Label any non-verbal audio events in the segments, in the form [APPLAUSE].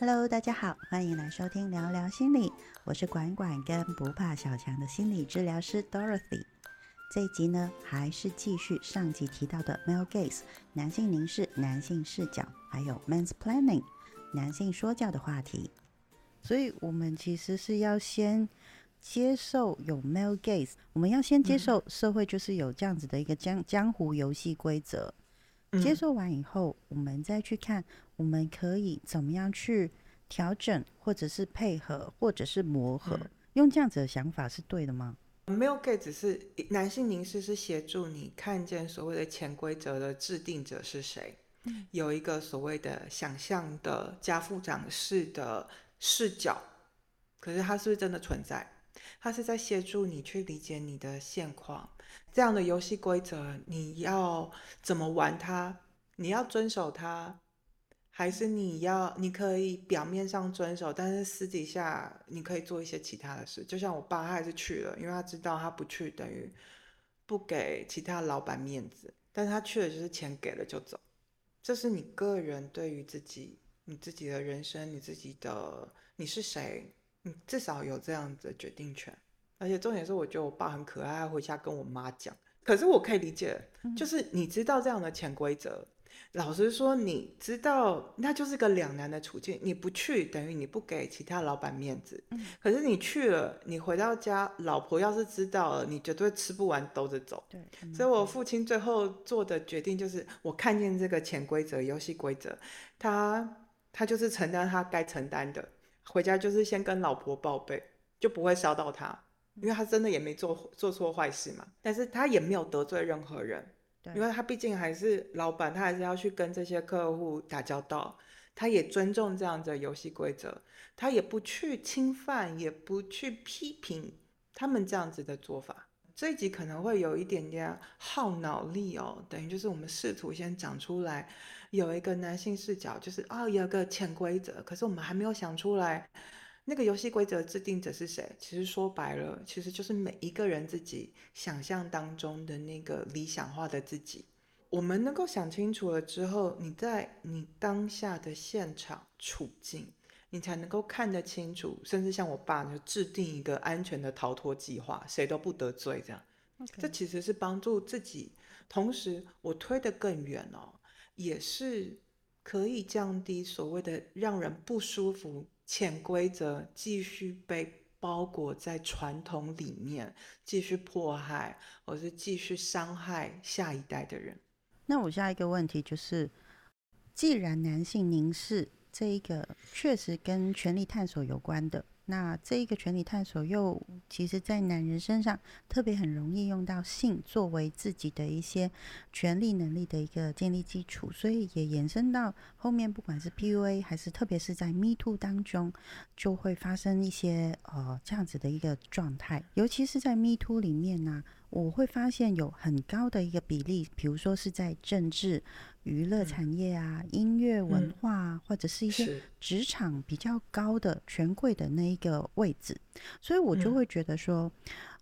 Hello，大家好，欢迎来收听聊聊心理，我是管管跟不怕小强的心理治疗师 Dorothy。这一集呢，还是继续上集提到的 male gaze 男性凝视、男性视角，还有 men's planning 男性说教的话题。所以，我们其实是要先接受有 male gaze，我们要先接受社会就是有这样子的一个江江湖游戏规则。接受完以后，我们再去看，我们可以怎么样去调整，或者是配合，或者是磨合，用这样子的想法是对的吗？没有 gay，只是男性凝视是协助你看见所谓的潜规则的制定者是谁，有一个所谓的想象的家父长式的视角，可是它是不是真的存在？它是在协助你去理解你的现况。这样的游戏规则，你要怎么玩它？你要遵守它，还是你要你可以表面上遵守，但是私底下你可以做一些其他的事？就像我爸，他还是去了，因为他知道他不去等于不给其他老板面子，但他去了就是钱给了就走。这是你个人对于自己、你自己的人生、你自己的你是谁，你至少有这样的决定权。而且重点是，我觉得我爸很可爱，回家跟我妈讲。可是我可以理解，就是你知道这样的潜规则。老实说，你知道那就是个两难的处境。你不去，等于你不给其他老板面子。可是你去了，你回到家，老婆要是知道了，你绝对吃不完兜着走。对。所以我父亲最后做的决定就是，我看见这个潜规则、游戏规则，他他就是承担他该承担的。回家就是先跟老婆报备，就不会烧到他。因为他真的也没做做错坏事嘛，但是他也没有得罪任何人，因为他毕竟还是老板，他还是要去跟这些客户打交道，他也尊重这样的游戏规则，他也不去侵犯，也不去批评他们这样子的做法。这一集可能会有一点点耗脑力哦，等于就是我们试图先讲出来，有一个男性视角，就是哦有个潜规则，可是我们还没有想出来。那个游戏规则制定者是谁？其实说白了，其实就是每一个人自己想象当中的那个理想化的自己。我们能够想清楚了之后，你在你当下的现场处境，你才能够看得清楚。甚至像我爸，就制定一个安全的逃脱计划，谁都不得罪，这样。这其实是帮助自己，同时我推得更远哦，也是可以降低所谓的让人不舒服。潜规则继续被包裹在传统里面，继续迫害，或是继续伤害下一代的人。那我下一个问题就是，既然男性凝视这一个确实跟权力探索有关的。那这一个权力探索又其实，在男人身上特别很容易用到性作为自己的一些权力能力的一个建立基础，所以也延伸到后面，不管是 PUA 还是特别是在 Me Too 当中，就会发生一些呃这样子的一个状态，尤其是在 Me Too 里面呢。我会发现有很高的一个比例，比如说是在政治、娱乐产业啊、音乐文化，或者是一些职场比较高的权贵的那一个位置，所以我就会觉得说，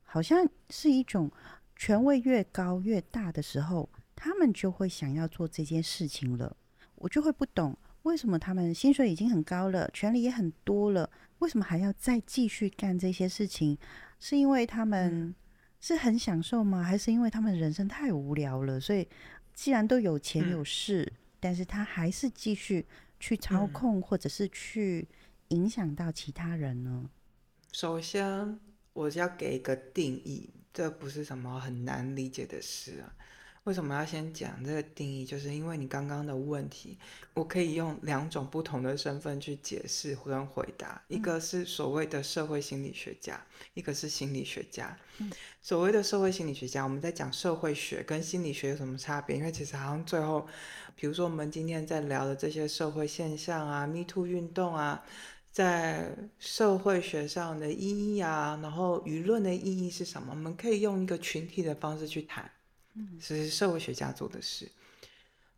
好像是一种权位越高越大的时候，他们就会想要做这件事情了。我就会不懂为什么他们薪水已经很高了，权力也很多了，为什么还要再继续干这些事情？是因为他们？是很享受吗？还是因为他们人生太无聊了，所以既然都有钱有势，但是他还是继续去操控或者是去影响到其他人呢？首先，我要给一个定义，这不是什么很难理解的事啊。为什么要先讲这个定义？就是因为你刚刚的问题，我可以用两种不同的身份去解释跟回答。一个是所谓的社会心理学家，一个是心理学家。所谓的社会心理学家，我们在讲社会学跟心理学有什么差别？因为其实好像最后，比如说我们今天在聊的这些社会现象啊，Me Too 运动啊，在社会学上的意义啊，然后舆论的意义是什么？我们可以用一个群体的方式去谈。是社会学家做的事，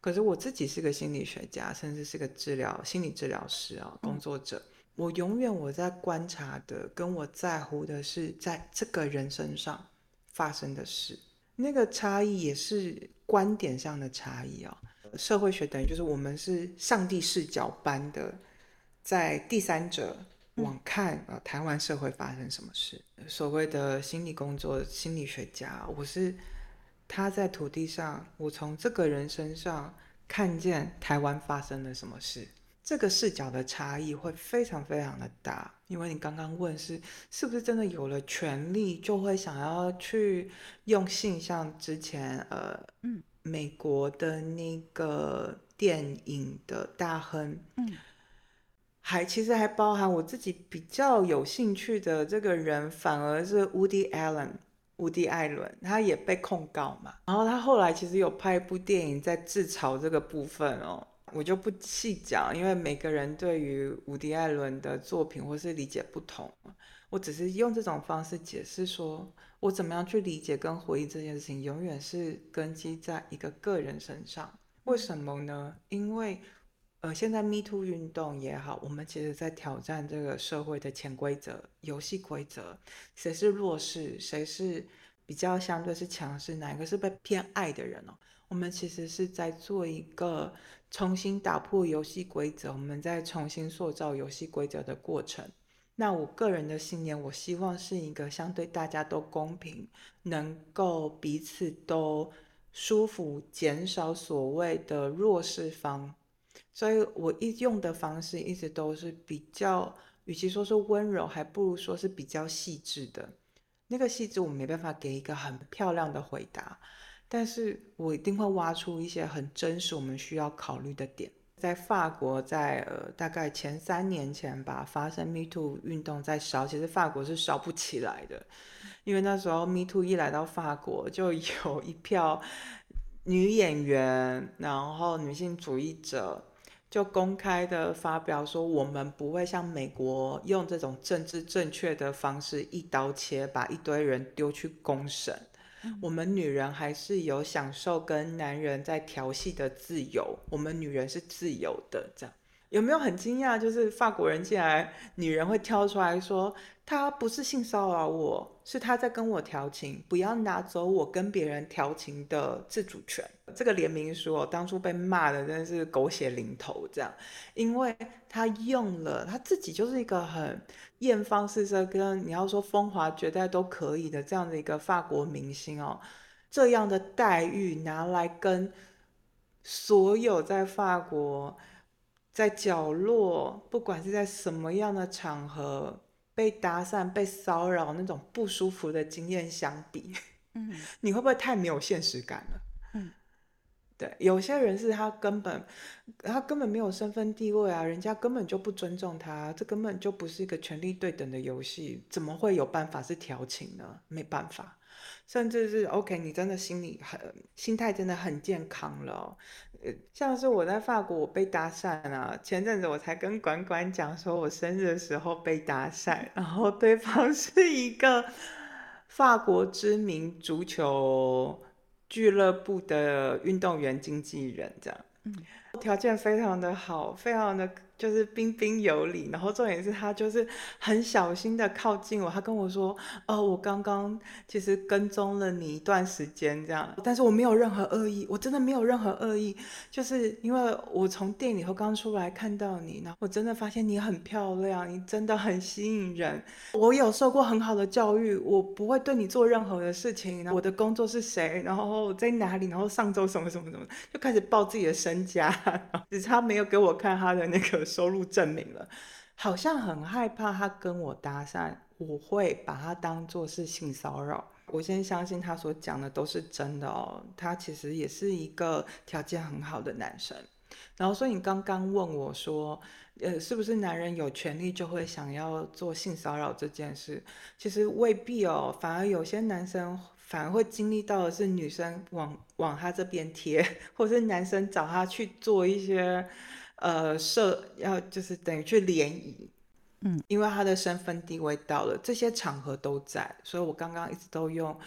可是我自己是个心理学家，甚至是个治疗心理治疗师啊，工作者。我永远我在观察的，跟我在乎的是在这个人身上发生的事，那个差异也是观点上的差异啊。社会学等于就是我们是上帝视角般的在第三者往看呃台湾社会发生什么事。所谓的心理工作心理学家，我是他在土地上，我从这个人身上看见台湾发生了什么事。这个视角的差异会非常非常的大，因为你刚刚问是是不是真的有了权利就会想要去用性，像之前呃，嗯，美国的那个电影的大亨，嗯，还其实还包含我自己比较有兴趣的这个人，反而是 Woody Allen，伍迪·艾伦，他也被控告嘛，然后他后来其实有拍一部电影在自嘲这个部分哦。我就不细讲，因为每个人对于伍迪·艾伦的作品或是理解不同。我只是用这种方式解释，说我怎么样去理解跟回忆这件事情，永远是根基在一个个人身上。为什么呢？因为呃，现在 Me Too 运动也好，我们其实在挑战这个社会的潜规则、游戏规则，谁是弱势，谁是比较相对是强势，哪一个是被偏爱的人哦？我们其实是在做一个。重新打破游戏规则，我们再重新塑造游戏规则的过程。那我个人的信念，我希望是一个相对大家都公平，能够彼此都舒服，减少所谓的弱势方。所以我一用的方式一直都是比较，与其说是温柔，还不如说是比较细致的。那个细致，我没办法给一个很漂亮的回答。但是我一定会挖出一些很真实我们需要考虑的点。在法国，在呃大概前三年前吧，发生 Me Too 运动在烧，其实法国是烧不起来的，因为那时候 Me Too 一来到法国，就有一票女演员，然后女性主义者，就公开的发表说，我们不会像美国用这种政治正确的方式一刀切，把一堆人丢去公审。我们女人还是有享受跟男人在调戏的自由，我们女人是自由的，这样有没有很惊讶？就是法国人进来，女人会挑出来说，他不是性骚扰我，是他在跟我调情，不要拿走我跟别人调情的自主权。这个联名书当初被骂的真的是狗血淋头，这样，因为他用了他自己就是一个很。艳芳四射，跟你要说风华绝代都可以的这样的一个法国明星哦，这样的待遇拿来跟所有在法国在角落，不管是在什么样的场合被搭讪、被骚扰那种不舒服的经验相比，嗯，[LAUGHS] 你会不会太没有现实感了？对，有些人是他根本，他根本没有身份地位啊，人家根本就不尊重他，这根本就不是一个权力对等的游戏，怎么会有办法是调情呢？没办法，甚至是 OK，你真的心里很心态真的很健康了，呃，像是我在法国我被搭讪啊，前阵子我才跟管管讲说我生日的时候被搭讪，然后对方 [LAUGHS] 是一个法国知名足球。俱乐部的运动员经纪人这样，条件非常的好，非常的。就是彬彬有礼，然后重点是他就是很小心的靠近我，他跟我说：“哦，我刚刚其实跟踪了你一段时间，这样，但是我没有任何恶意，我真的没有任何恶意，就是因为我从店里头刚出来看到你，然后我真的发现你很漂亮，你真的很吸引人。我有受过很好的教育，我不会对你做任何的事情。我的工作是谁，然后在哪里，然后上周什么什么什么，就开始报自己的身家，[LAUGHS] 只是他没有给我看他的那个。”收入证明了，好像很害怕他跟我搭讪，我会把他当做是性骚扰。我先相信他所讲的都是真的哦，他其实也是一个条件很好的男生。然后，所以你刚刚问我说，呃，是不是男人有权利就会想要做性骚扰这件事？其实未必哦，反而有些男生反而会经历到的是女生往往他这边贴，或是男生找他去做一些。呃，设要就是等于去联谊，嗯，因为他的身份地位到了，这些场合都在，所以我刚刚一直都用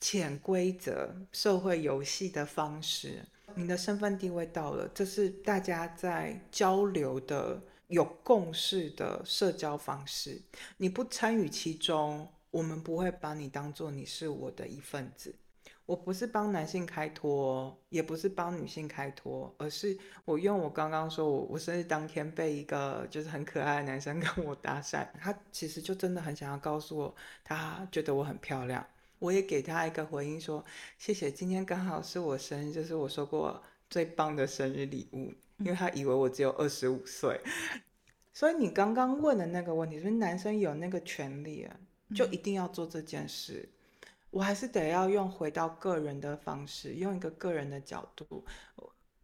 潜规则社会游戏的方式。你的身份地位到了，这是大家在交流的有共识的社交方式。你不参与其中，我们不会把你当做你是我的一份子。我不是帮男性开脱，也不是帮女性开脱，而是我用我刚刚说，我我生日当天被一个就是很可爱的男生 [LAUGHS] 跟我搭讪，他其实就真的很想要告诉我，他觉得我很漂亮。我也给他一个回应说，谢谢，今天刚好是我生日，就是我说过最棒的生日礼物，因为他以为我只有二十五岁。[LAUGHS] 所以你刚刚问的那个问题，是男生有那个权利啊，就一定要做这件事。我还是得要用回到个人的方式，用一个个人的角度，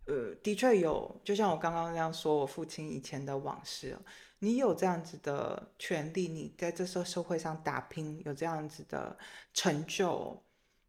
呃，的确有，就像我刚刚那样说，我父亲以前的往事，你有这样子的权利，你在这社社会上打拼，有这样子的成就，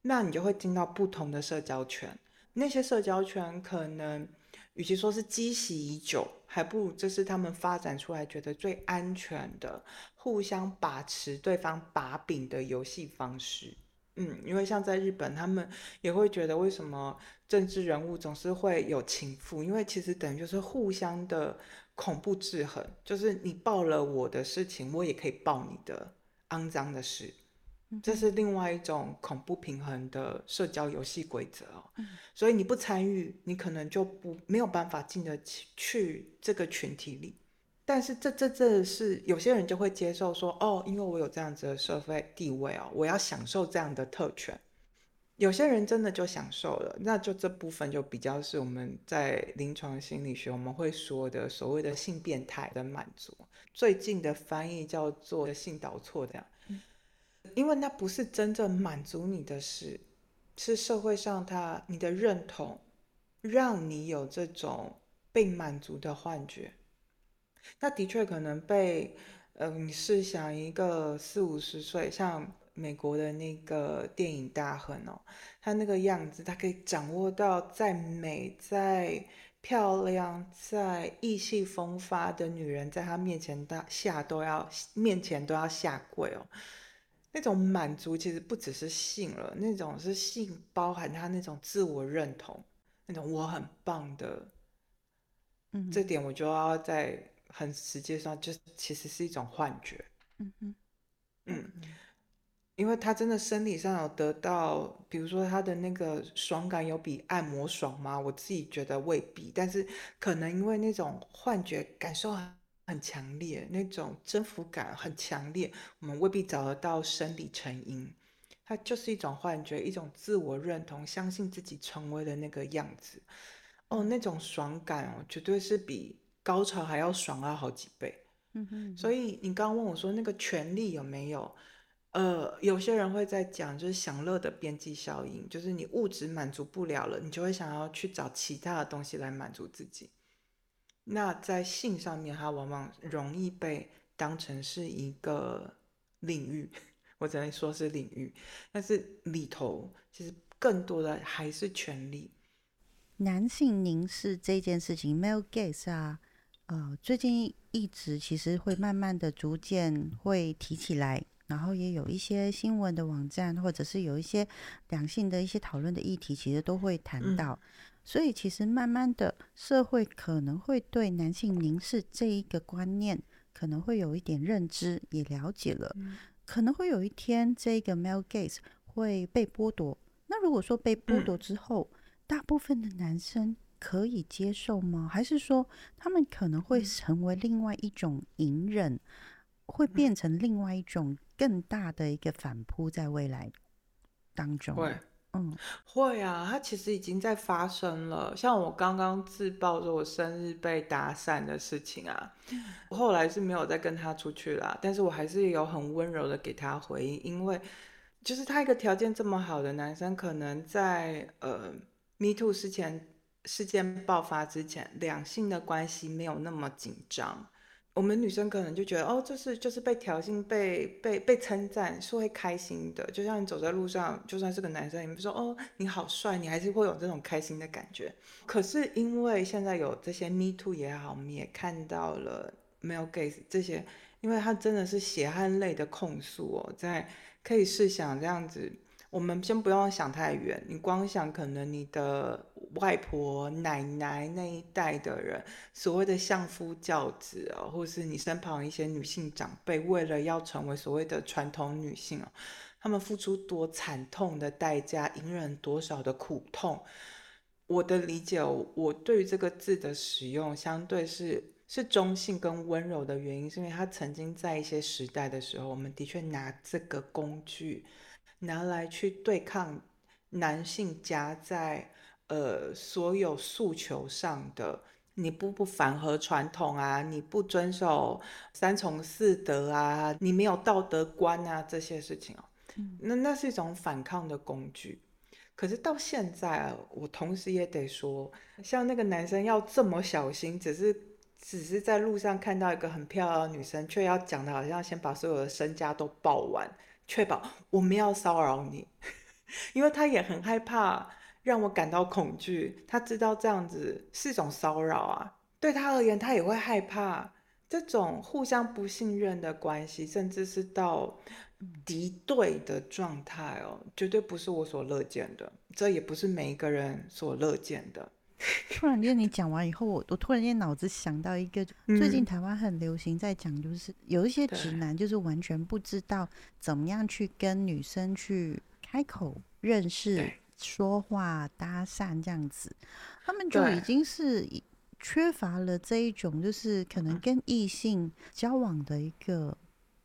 那你就会进到不同的社交圈，那些社交圈可能，与其说是积习已久，还不如这是他们发展出来觉得最安全的，互相把持对方把柄的游戏方式。嗯，因为像在日本，他们也会觉得为什么政治人物总是会有情妇？因为其实等于就是互相的恐怖制衡，就是你报了我的事情，我也可以报你的肮脏的事，这是另外一种恐怖平衡的社交游戏规则哦。所以你不参与，你可能就不没有办法进得去这个群体里。但是这这这是有些人就会接受说哦，因为我有这样子的社会地位哦，我要享受这样的特权。有些人真的就享受了，那就这部分就比较是我们在临床心理学我们会说的所谓的性变态的满足。最近的翻译叫做性导错这样，因为那不是真正满足你的事，是社会上他你的认同让你有这种被满足的幻觉。那的确可能被，嗯，你试想一个四五十岁，像美国的那个电影大亨哦，他那个样子，他可以掌握到再美、再漂亮、在意气风发的女人，在他面前大下都要面前都要下跪哦。那种满足其实不只是性了，那种是性包含他那种自我认同，那种我很棒的，嗯，这点我就要在。很实际上，就其实是一种幻觉。嗯嗯嗯，因为他真的生理上有得到，比如说他的那个爽感有比按摩爽吗？我自己觉得未必，但是可能因为那种幻觉感受很很强烈，那种征服感很强烈，我们未必找得到生理成因。它就是一种幻觉，一种自我认同，相信自己成为了那个样子。哦，那种爽感哦，绝对是比。高潮还要爽啊，好几倍。嗯哼，所以你刚刚问我说那个权利有没有？呃，有些人会在讲，就是享乐的边际效应，就是你物质满足不了了，你就会想要去找其他的东西来满足自己。那在性上面，它往往容易被当成是一个领域，[LAUGHS] 我只能说是领域，但是里头其实更多的还是权利。男性凝视这件事情，male gaze 啊。呃，最近一直其实会慢慢的、逐渐会提起来，然后也有一些新闻的网站，或者是有一些两性的一些讨论的议题，其实都会谈到。所以其实慢慢的，社会可能会对男性凝视这一个观念，可能会有一点认知，也了解了。可能会有一天，这个 male gaze 会被剥夺。那如果说被剥夺之后，大部分的男生。可以接受吗？还是说他们可能会成为另外一种隐忍，会变成另外一种更大的一个反扑，在未来当中？会，嗯，会啊，它其实已经在发生了。像我刚刚自曝说我生日被打散的事情啊，我后来是没有再跟他出去啦，但是我还是有很温柔的给他回应，因为就是他一个条件这么好的男生，可能在呃 Me Too 之前。事件爆发之前，两性的关系没有那么紧张。我们女生可能就觉得，哦，这是就是被挑衅、被被被称赞是会开心的。就像你走在路上，就算是个男生，你们说，哦，你好帅，你还是会有这种开心的感觉。可是因为现在有这些 Me Too 也好，我们也看到了 Male Gaze 这些，因为他真的是血汗泪的控诉哦，在可以试想这样子。我们先不用想太远，你光想可能你的外婆、奶奶那一代的人，所谓的相夫教子哦，或是你身旁一些女性长辈，为了要成为所谓的传统女性哦，他们付出多惨痛的代价，隐忍多少的苦痛。我的理解，我对于这个字的使用，相对是是中性跟温柔的原因，是因为他曾经在一些时代的时候，我们的确拿这个工具拿来去对抗男性夹在呃所有诉求上的，你不不反核传统啊，你不遵守三从四德啊，你没有道德观啊这些事情哦，那那是一种反抗的工具。可是到现在，我同时也得说，像那个男生要这么小心，只是只是在路上看到一个很漂亮的女生，却要讲的好像先把所有的身家都报完，确保我没有骚扰你，[LAUGHS] 因为他也很害怕让我感到恐惧，他知道这样子是一种骚扰啊，对他而言，他也会害怕这种互相不信任的关系，甚至是到。敌对的状态哦，绝对不是我所乐见的，这也不是每一个人所乐见的。[LAUGHS] 突然间你讲完以后，我我突然间脑子想到一个，最近台湾很流行在讲，就是有一些直男就是完全不知道怎么样去跟女生去开口认识、说话、搭讪这样子，他们就已经是缺乏了这一种，就是可能跟异性交往的一个。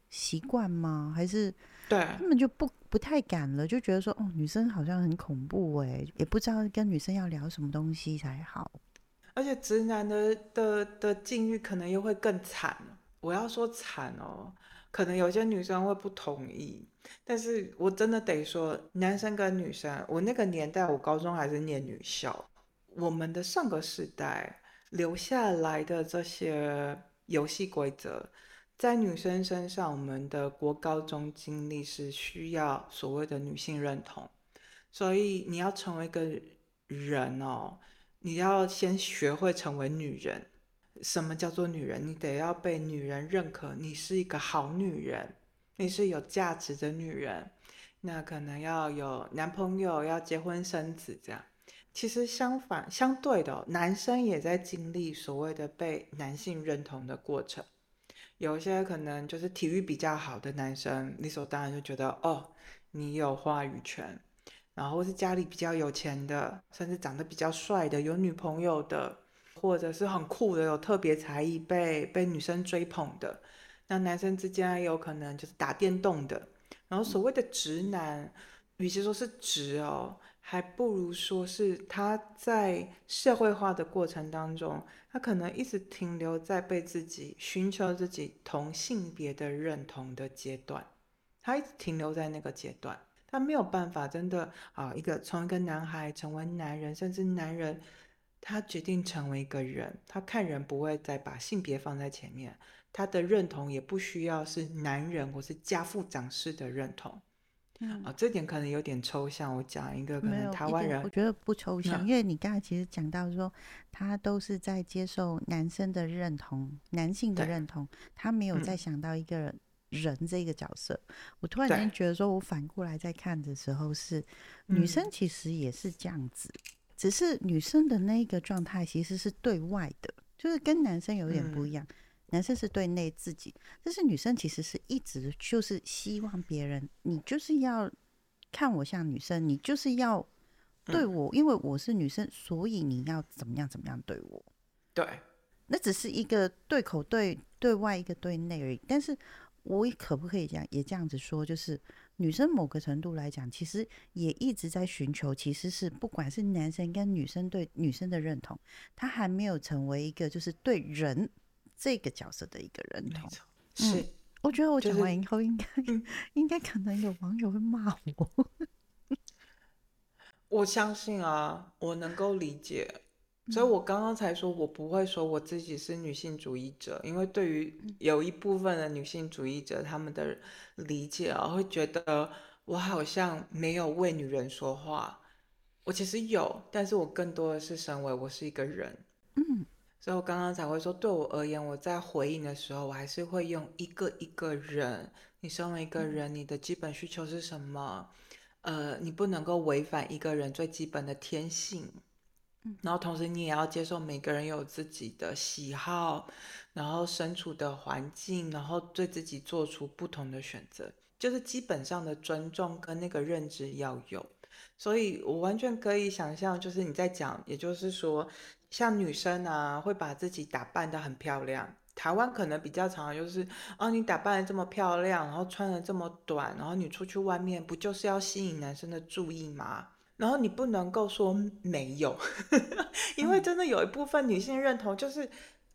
习惯吗？还是对根本就不不太敢了，就觉得说哦，女生好像很恐怖哎，也不知道跟女生要聊什么东西才好。而且直男的的的境遇可能又会更惨。我要说惨哦，可能有些女生会不同意，但是我真的得说，男生跟女生，我那个年代，我高中还是念女校，我们的上个时代留下来的这些游戏规则。在女生身上，我们的国高中经历是需要所谓的女性认同，所以你要成为一个人哦，你要先学会成为女人。什么叫做女人？你得要被女人认可，你是一个好女人，你是有价值的女人。那可能要有男朋友，要结婚生子这样。其实相反，相对的，男生也在经历所谓的被男性认同的过程。有一些可能就是体育比较好的男生，理所当然就觉得哦，你有话语权，然后是家里比较有钱的，甚至长得比较帅的，有女朋友的，或者是很酷的，有特别才艺被被女生追捧的，那男生之间有可能就是打电动的，然后所谓的直男，与其说是直哦。还不如说是他在社会化的过程当中，他可能一直停留在被自己寻求自己同性别的认同的阶段，他一直停留在那个阶段，他没有办法真的啊，一个从一个男孩成为男人，甚至男人，他决定成为一个人，他看人不会再把性别放在前面，他的认同也不需要是男人或是家父长式的认同。啊，这点可能有点抽象。我讲一个可能台湾人，我觉得不抽象，因为你刚才其实讲到说，他都是在接受男生的认同，男性的认同，他没有再想到一个人这个角色。我突然间觉得说，我反过来在看的时候，是女生其实也是这样子，只是女生的那个状态其实是对外的，就是跟男生有点不一样。男生是对内自己，但是女生其实是一直就是希望别人，你就是要看我像女生，你就是要对我，因为我是女生，所以你要怎么样怎么样对我。对，那只是一个对口对对外一个对内而已。但是我可不可以讲也这样子说，就是女生某个程度来讲，其实也一直在寻求，其实是不管是男生跟女生对女生的认同，他还没有成为一个就是对人。这个角色的一个人头，是，我觉得我讲完以后，应该 [LAUGHS] 应该可能有网友会骂我。[LAUGHS] 我相信啊，我能够理解，所以我刚刚才说我不会说我自己是女性主义者，因为对于有一部分的女性主义者，他们的理解啊，会觉得我好像没有为女人说话。我其实有，但是我更多的是身为我是一个人，嗯。所以我刚刚才会说，对我而言，我在回应的时候，我还是会用一个一个人。你身为一个人，你的基本需求是什么？呃，你不能够违反一个人最基本的天性。然后同时你也要接受每个人有自己的喜好，然后身处的环境，然后对自己做出不同的选择。就是基本上的尊重跟那个认知要有。所以我完全可以想象，就是你在讲，也就是说，像女生啊，会把自己打扮得很漂亮。台湾可能比较常就是，哦，你打扮的这么漂亮，然后穿的这么短，然后你出去外面不就是要吸引男生的注意吗？然后你不能够说没有，[LAUGHS] 因为真的有一部分女性认同就是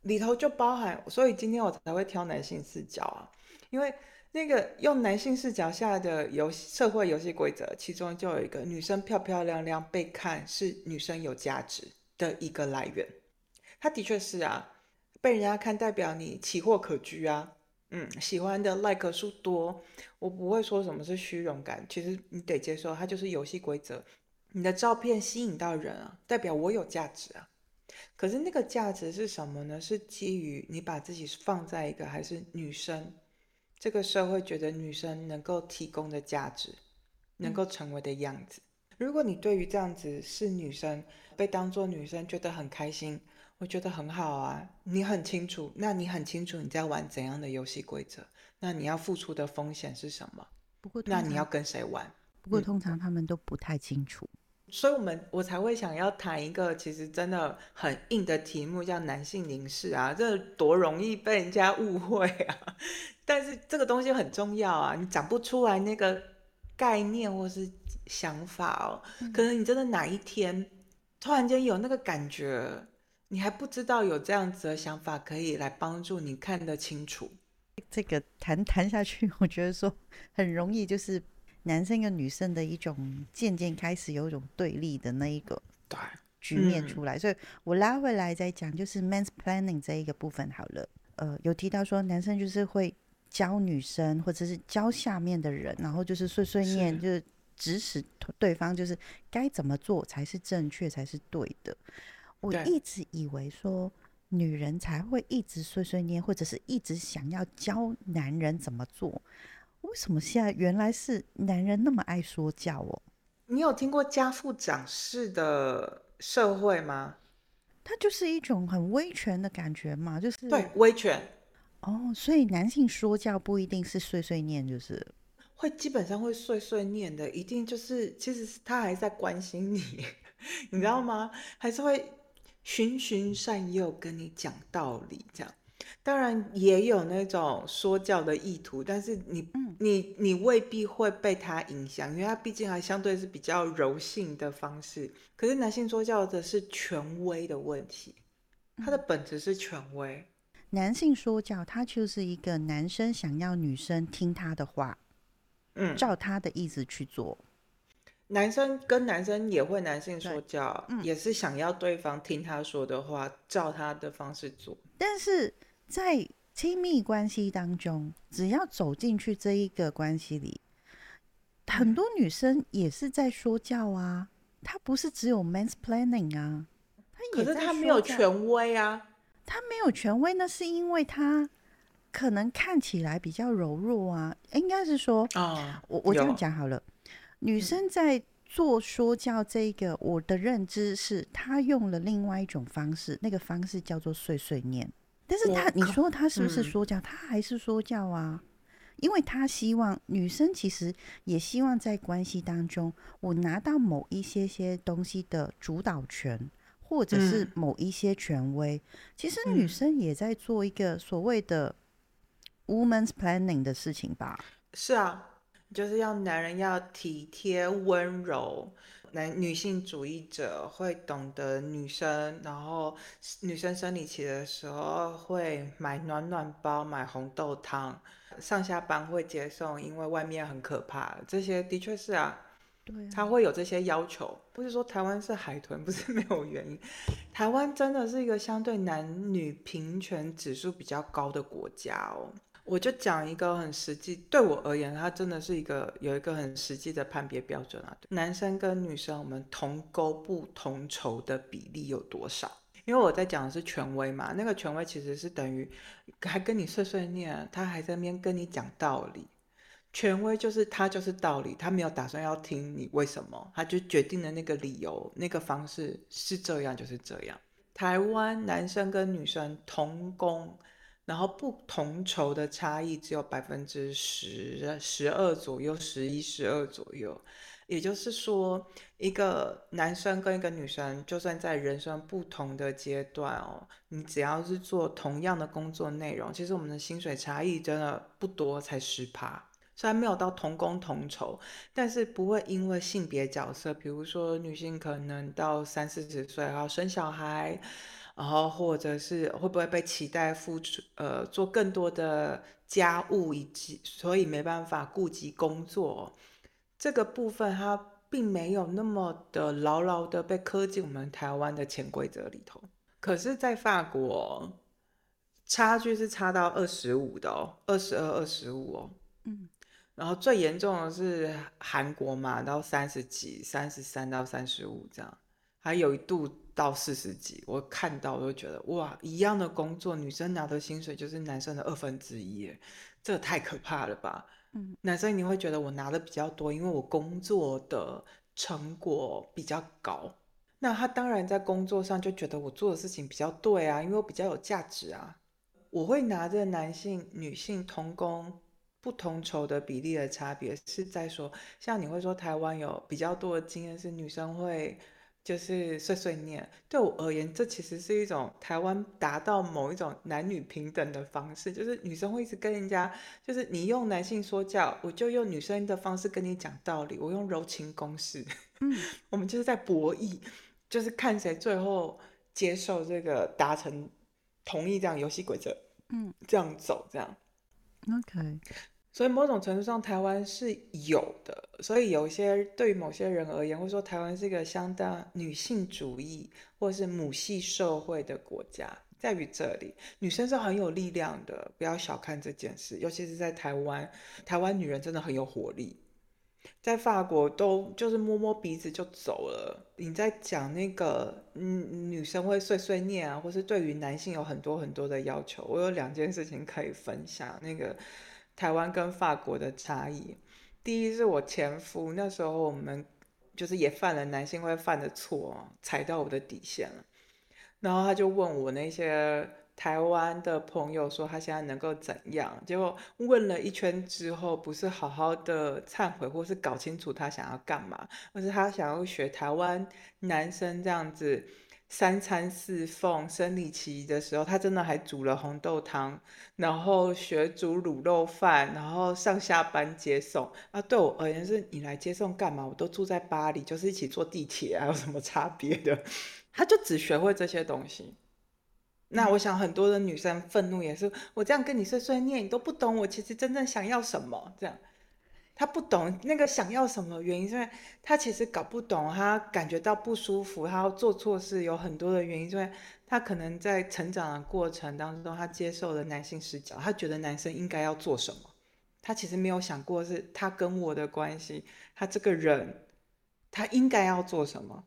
里头就包含，所以今天我才会挑男性视角啊，因为那个用男性视角下的游戏社会游戏规则，其中就有一个女生漂漂亮亮被看是女生有价值的一个来源，他的确是啊。被人家看代表你奇货可居啊，嗯，喜欢的 like 数多，我不会说什么是虚荣感，其实你得接受它就是游戏规则。你的照片吸引到人啊，代表我有价值啊。可是那个价值是什么呢？是基于你把自己放在一个还是女生这个社会觉得女生能够提供的价值，能够成为的样子。如果你对于这样子是女生被当做女生觉得很开心。我觉得很好啊，你很清楚，那你很清楚你在玩怎样的游戏规则，那你要付出的风险是什么？不过，那你要跟谁玩？不过通常他们都不太清楚，所以我们我才会想要谈一个其实真的很硬的题目，叫男性凝视啊，这多容易被人家误会啊！[LAUGHS] 但是这个东西很重要啊，你讲不出来那个概念或是想法哦，可能你真的哪一天突然间有那个感觉。你还不知道有这样子的想法可以来帮助你看得清楚。这个谈谈下去，我觉得说很容易，就是男生跟女生的一种渐渐开始有一种对立的那一个对局面出来。所以我拉回来再讲，就是 men's planning 这一个部分好了。呃，有提到说男生就是会教女生，或者是教下面的人，然后就是碎碎念，就是指使对方，就是该怎么做才是正确，才是对的。我一直以为说女人才会一直碎碎念，或者是一直想要教男人怎么做。为什么现在原来是男人那么爱说教哦？你有听过家父长势的社会吗？它就是一种很威权的感觉嘛，就是对威权哦。所以男性说教不一定是碎碎念，就是会基本上会碎碎念的，一定就是其实是他还在关心你，[LAUGHS] 你知道吗？还是会。循循善诱，跟你讲道理，这样当然也有那种说教的意图，但是你你你未必会被他影响，因为他毕竟还相对是比较柔性的方式。可是男性说教的是权威的问题，他的本质是权威。男性说教，他就是一个男生想要女生听他的话，嗯，照他的意思去做。男生跟男生也会男性说教，也是想要对方听他说的话，照他的方式做。但是在亲密关系当中，只要走进去这一个关系里，很多女生也是在说教啊。她不是只有 men's planning 啊，可是她没有权威啊。他没有权威，那是因为他可能看起来比较柔弱啊。应该是说啊，我我这样讲好了。女生在做说教这个，我的认知是她用了另外一种方式，那个方式叫做碎碎念。但是她，你说她是不是说教？她还是说教啊，因为他希望女生其实也希望在关系当中，我拿到某一些些东西的主导权，或者是某一些权威。其实女生也在做一个所谓的 woman's planning 的事情吧？是啊。就是要男人要体贴温柔，男女性主义者会懂得女生，然后女生生理期的时候会买暖暖包、买红豆汤，上下班会接送，因为外面很可怕。这些的确是啊，对，他会有这些要求。不是说台湾是海豚，不是 [LAUGHS] 没有原因。台湾真的是一个相对男女平权指数比较高的国家哦。我就讲一个很实际，对我而言，它真的是一个有一个很实际的判别标准啊。男生跟女生，我们同工不同酬的比例有多少？因为我在讲的是权威嘛，那个权威其实是等于还跟你碎碎念，他还在那边跟你讲道理。权威就是他就是道理，他没有打算要听你为什么，他就决定了那个理由、那个方式是这样就是这样。台湾男生跟女生同工。然后不同酬的差异只有百分之十、十二左右，十一、十二左右。也就是说，一个男生跟一个女生，就算在人生不同的阶段哦，你只要是做同样的工作内容，其实我们的薪水差异真的不多，才十趴。虽然没有到同工同酬，但是不会因为性别角色，比如说女性可能到三四十岁然后生小孩，然后或者是会不会被期待付出呃做更多的家务，以及所以没办法顾及工作。这个部分它并没有那么的牢牢的被刻进我们台湾的潜规则里头，可是，在法国差距是差到二十五的哦，二十二、二十五哦，嗯，然后最严重的是韩国嘛，到三十几、三十三到三十五这样，还有一度到四十几，我看到我就觉得哇，一样的工作，女生拿的薪水就是男生的二分之一，这太可怕了吧？嗯，男生你会觉得我拿的比较多，因为我工作的成果比较高。那他当然在工作上就觉得我做的事情比较对啊，因为我比较有价值啊。我会拿着男性、女性同工不同酬的比例的差别，是在说，像你会说台湾有比较多的经验是女生会。就是碎碎念，对我而言，这其实是一种台湾达到某一种男女平等的方式。就是女生会一直跟人家，就是你用男性说教，我就用女生的方式跟你讲道理。我用柔情攻势，嗯，[LAUGHS] 我们就是在博弈，就是看谁最后接受这个达成同意这样游戏规则，嗯，这样走这样，OK。所以某种程度上，台湾是有的。所以有些对于某些人而言，会说台湾是一个相当女性主义或者是母系社会的国家，在于这里，女生是很有力量的，不要小看这件事。尤其是在台湾，台湾女人真的很有活力。在法国都就是摸摸鼻子就走了。你在讲那个，嗯，女生会碎碎念啊，或是对于男性有很多很多的要求。我有两件事情可以分享，那个。台湾跟法国的差异，第一是我前夫那时候我们就是也犯了男性会犯的错，踩到我的底线了，然后他就问我那些台湾的朋友说他现在能够怎样，结果问了一圈之后，不是好好的忏悔或是搞清楚他想要干嘛，而是他想要学台湾男生这样子。三餐四奉，生理期的时候，他真的还煮了红豆汤，然后学煮卤肉饭，然后上下班接送。啊，对我而言是，你来接送干嘛？我都住在巴黎，就是一起坐地铁，还有什么差别的？[LAUGHS] 他就只学会这些东西。那我想很多的女生愤怒也是，我这样跟你碎碎念，你都不懂我其实真正想要什么，这样。他不懂那个想要什么原因，因为他其实搞不懂，他感觉到不舒服，他要做错事，有很多的原因，因为他可能在成长的过程当中，他接受了男性视角，他觉得男生应该要做什么，他其实没有想过是他跟我的关系，他这个人他应该要做什么，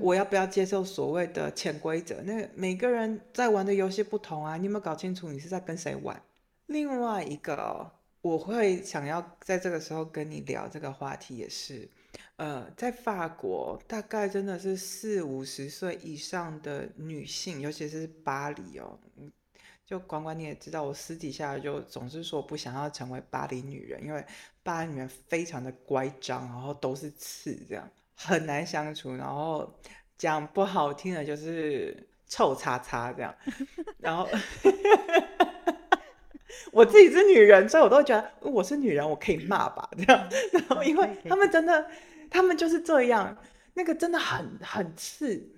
我要不要接受所谓的潜规则？那每个人在玩的游戏不同啊，你有没有搞清楚你是在跟谁玩？另外一个。我会想要在这个时候跟你聊这个话题，也是，呃，在法国，大概真的是四五十岁以上的女性，尤其是巴黎哦，就管管你也知道，我私底下就总是说不想要成为巴黎女人，因为巴黎女人非常的乖张，然后都是刺，这样很难相处，然后讲不好听的就是臭叉叉这样，[LAUGHS] 然后。[LAUGHS] 我自己是女人，所以我都觉得我是女人，我可以骂吧，这样。[LAUGHS] 然后，因为他们真的，他们就是这样，那个真的很很刺，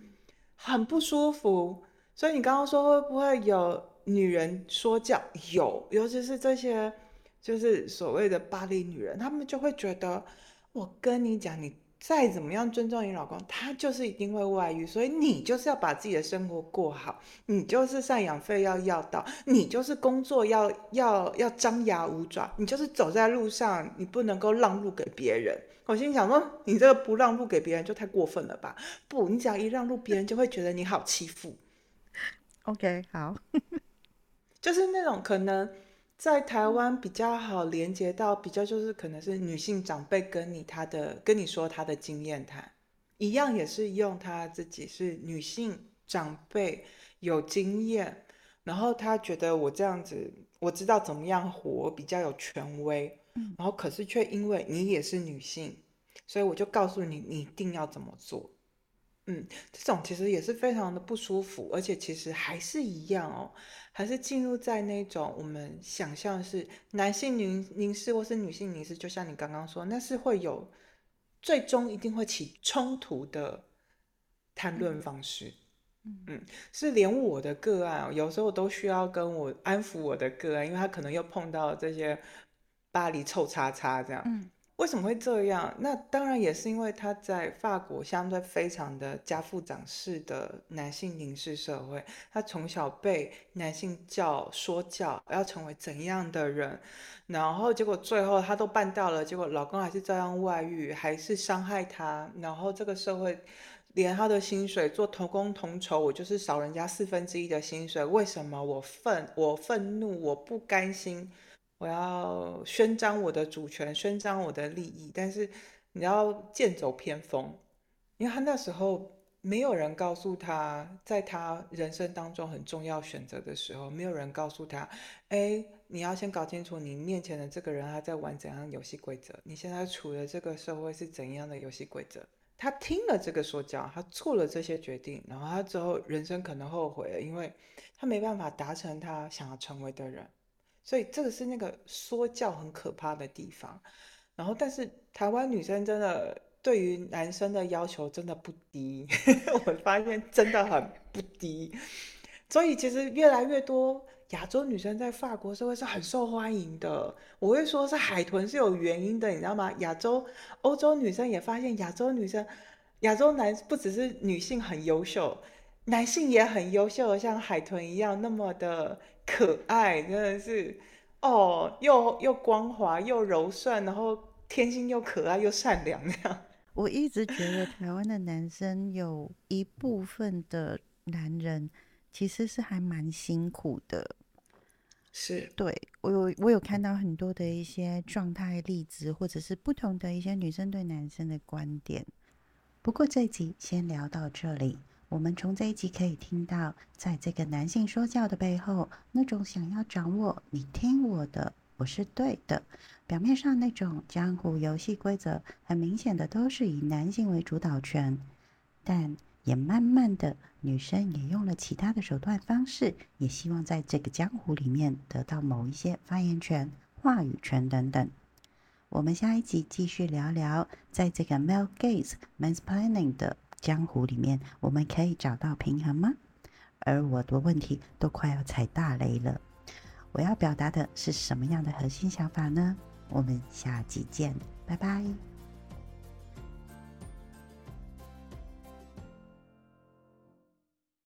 很不舒服。所以你刚刚说会不会有女人说教？有，尤其是这些就是所谓的巴黎女人，他们就会觉得，我跟你讲，你。再怎么样尊重你老公，他就是一定会外遇，所以你就是要把自己的生活过好，你就是赡养费要要到，你就是工作要要要张牙舞爪，你就是走在路上，你不能够让路给别人。我心想说，你这个不让路给别人就太过分了吧？不，你只要一让路，别人就会觉得你好欺负。OK，好，[LAUGHS] 就是那种可能。在台湾比较好连接到比较就是可能是女性长辈跟你她的跟你说她的经验谈，一样也是用她自己是女性长辈有经验，然后她觉得我这样子，我知道怎么样活比较有权威，嗯然后可是却因为你也是女性，所以我就告诉你，你一定要怎么做。嗯，这种其实也是非常的不舒服，而且其实还是一样哦，还是进入在那种我们想象是男性凝凝视或是女性凝视，就像你刚刚说，那是会有最终一定会起冲突的谈论方式。嗯，是连我的个案哦，有时候都需要跟我安抚我的个案，因为他可能又碰到这些巴黎臭叉叉这样。嗯为什么会这样？那当然也是因为他在法国相对非常的家父长式的男性凝视社会，他从小被男性教说教要成为怎样的人，然后结果最后他都办到了，结果老公还是照样外遇，还是伤害他，然后这个社会连他的薪水做同工同酬，我就是少人家四分之一的薪水，为什么我愤我愤怒我不甘心？我要宣张我的主权，宣张我的利益，但是你要剑走偏锋，因为他那时候没有人告诉他，在他人生当中很重要选择的时候，没有人告诉他，哎，你要先搞清楚你面前的这个人他在玩怎样游戏规则，你现在处的这个社会是怎样的游戏规则。他听了这个说教，他做了这些决定，然后他之后人生可能后悔了，因为他没办法达成他想要成为的人。所以这个是那个说教很可怕的地方，然后但是台湾女生真的对于男生的要求真的不低，[LAUGHS] 我发现真的很不低，所以其实越来越多亚洲女生在法国社会是很受欢迎的。我会说是海豚是有原因的，你知道吗？亚洲、欧洲女生也发现亚洲女生、亚洲男不只是女性很优秀，男性也很优秀，像海豚一样那么的可爱，真的是哦，又又光滑又柔顺，然后天性又可爱又善良那样。[LAUGHS] 我一直觉得台湾的男生有一部分的男人其实是还蛮辛苦的。是，对我有我有看到很多的一些状态例子，或者是不同的一些女生对男生的观点。不过这一集先聊到这里。我们从这一集可以听到，在这个男性说教的背后，那种想要掌握你听我的，我是对的。表面上那种江湖游戏规则，很明显的都是以男性为主导权，但也慢慢的，女生也用了其他的手段方式，也希望在这个江湖里面得到某一些发言权、话语权等等。我们下一集继续聊聊，在这个 male gaze、man's planning 的江湖里面，我们可以找到平衡吗？而我的问题都快要踩大雷了，我要表达的是什么样的核心想法呢？我们下集见，拜拜。